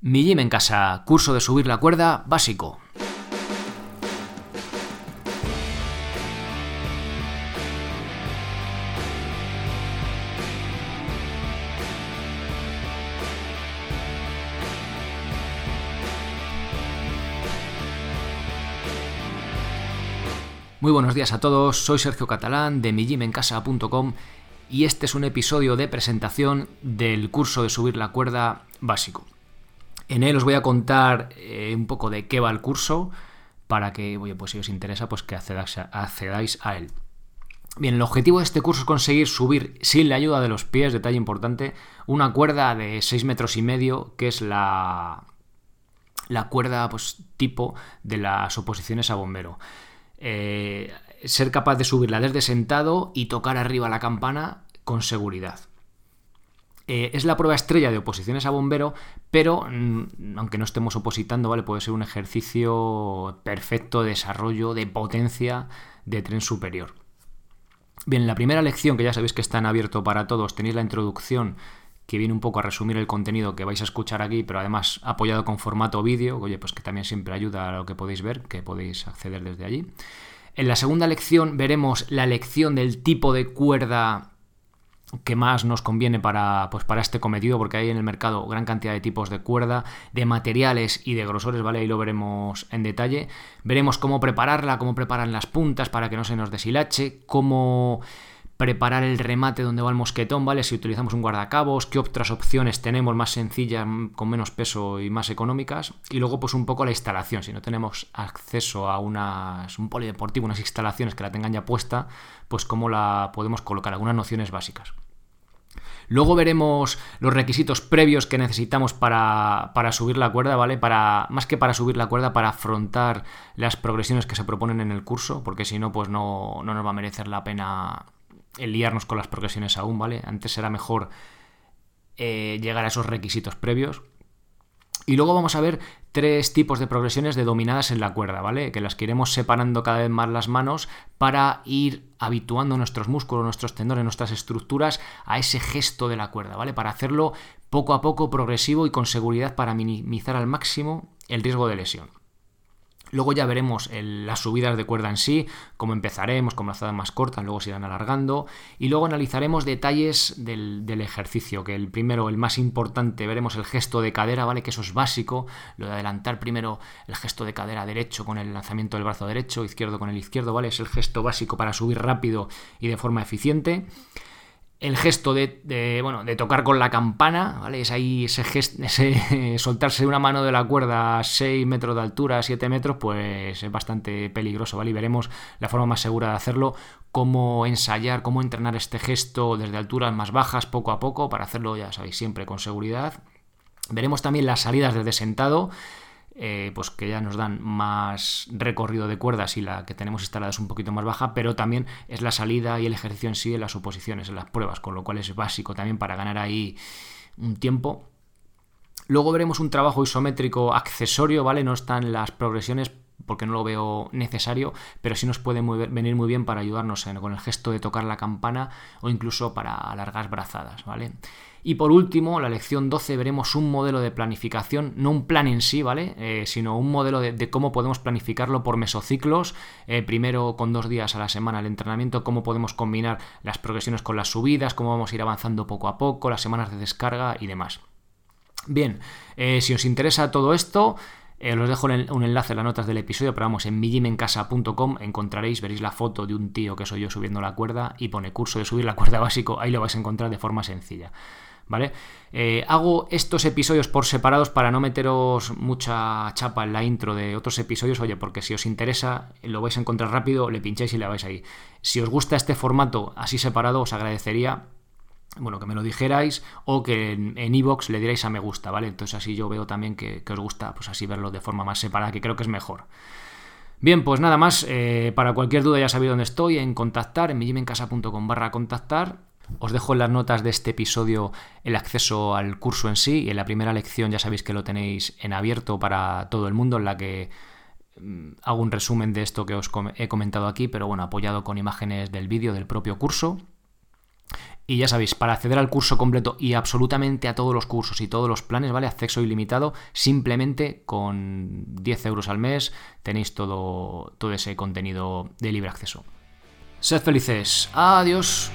Mi gym en casa, curso de subir la cuerda básico. Muy buenos días a todos, soy Sergio Catalán de mijimencasa.com y este es un episodio de presentación del curso de subir la cuerda básico. En él os voy a contar eh, un poco de qué va el curso para que, pues si os interesa, pues que accedáis a, él. Bien, el objetivo de este curso es conseguir subir sin la ayuda de los pies, detalle importante, una cuerda de 6 metros y medio, que es la, la cuerda pues, tipo de las oposiciones a bombero. Eh, ser capaz de subirla desde sentado y tocar arriba la campana con seguridad. Eh, es la prueba estrella de oposiciones a bombero, pero mm, aunque no estemos opositando, ¿vale? Puede ser un ejercicio perfecto de desarrollo, de potencia de tren superior. Bien, la primera lección, que ya sabéis que está en abierto para todos, tenéis la introducción que viene un poco a resumir el contenido que vais a escuchar aquí, pero además apoyado con formato vídeo, oye, pues que también siempre ayuda a lo que podéis ver, que podéis acceder desde allí. En la segunda lección veremos la lección del tipo de cuerda que más nos conviene para, pues para este cometido, porque hay en el mercado gran cantidad de tipos de cuerda, de materiales y de grosores, ¿vale? Ahí lo veremos en detalle. Veremos cómo prepararla, cómo preparan las puntas para que no se nos deshilache, cómo preparar el remate donde va el mosquetón, ¿vale? Si utilizamos un guardacabos, qué otras opciones tenemos más sencillas, con menos peso y más económicas. Y luego, pues un poco la instalación. Si no tenemos acceso a unas, un polideportivo, unas instalaciones que la tengan ya puesta, pues cómo la podemos colocar, algunas nociones básicas. Luego veremos los requisitos previos que necesitamos para, para, subir la cuerda, ¿vale? Para, más que para subir la cuerda, para afrontar las progresiones que se proponen en el curso, porque si no, pues no, no nos va a merecer la pena el liarnos con las progresiones aún, ¿vale? Antes será mejor eh, llegar a esos requisitos previos. Y luego vamos a ver tres tipos de progresiones de dominadas en la cuerda, ¿vale? Que las que iremos separando cada vez más las manos para ir habituando nuestros músculos, nuestros tendones, nuestras estructuras a ese gesto de la cuerda, ¿vale? Para hacerlo poco a poco, progresivo y con seguridad para minimizar al máximo el riesgo de lesión. Luego ya veremos las subidas de cuerda en sí, cómo empezaremos, con brazadas más cortas, luego se irán alargando. Y luego analizaremos detalles del, ejercicio, que el primero, el más importante, veremos el gesto de cadera, ¿vale? Que eso es básico, lo de adelantar primero el gesto de cadera derecho con el lanzamiento del brazo derecho, izquierdo con el izquierdo, ¿vale? Es el gesto básico para subir rápido y de forma eficiente el gesto de, bueno, de tocar con la campana, ¿vale? Es ahí ese gesto, ese soltarse una mano de la cuerda a 6 metros de altura, 7 metros, pues es bastante peligroso, ¿vale? Y veremos la forma más segura de hacerlo, cómo ensayar, cómo entrenar este gesto desde alturas más bajas poco a poco, para hacerlo, ya sabéis, siempre con seguridad. Veremos también las salidas desde sentado, eh, pues que ya nos dan más recorrido de cuerdas y la que tenemos instalada es un poquito más baja, pero también es la salida y el ejercicio en sí en las oposiciones, en las pruebas, con lo cual es básico también para ganar ahí un tiempo. Luego veremos un trabajo isométrico accesorio, ¿vale? No están las progresiones porque no lo veo necesario, pero sí nos puede venir muy bien para ayudarnos con el gesto de tocar la campana o incluso para largas brazadas, ¿vale? Y por último, la lección 12 veremos un modelo de planificación, no un plan en sí, ¿vale? Eh, sino un modelo de, cómo podemos planificarlo por mesociclos, eh, primero con dos días a la semana el entrenamiento, cómo podemos combinar las progresiones con las subidas, cómo vamos a ir avanzando poco a poco, las semanas de descarga y demás. Bien, eh, si os interesa todo esto, os dejo un enlace en las notas del episodio, pero vamos, en millimencasa.com encontraréis, veréis la foto de un tío que soy yo subiendo la cuerda y pone curso de subir la cuerda básico, ahí lo vais a encontrar de forma sencilla. ¿vale? Eh, hago estos episodios por separados para no meteros mucha chapa en la intro de otros episodios, oye, porque si os interesa, lo vais a encontrar rápido, le pincháis y le vais ahí. Si os gusta este formato así separado, os agradecería bueno, que me lo dijerais o que en iVoox le dierais a me gusta, ¿vale? Entonces así yo veo también que, os gusta, pues así verlo de forma más separada, que creo que es mejor. Bien, pues nada más, eh, para cualquier duda ya sabéis dónde estoy, en contactar, en millimencasa.com barra contactar os dejo en las notas de este episodio el acceso al curso en sí y en la primera lección ya sabéis que lo tenéis en abierto para todo el mundo en la que mm, hago un resumen de esto que os he comentado aquí, pero bueno, apoyado con imágenes del vídeo del propio curso. Y ya sabéis, para acceder al curso completo y absolutamente a todos los cursos y todos los planes, ¿vale? Acceso ilimitado, simplemente con 10 euros al mes tenéis todo, todo ese contenido de libre acceso. Sed felices. Adiós.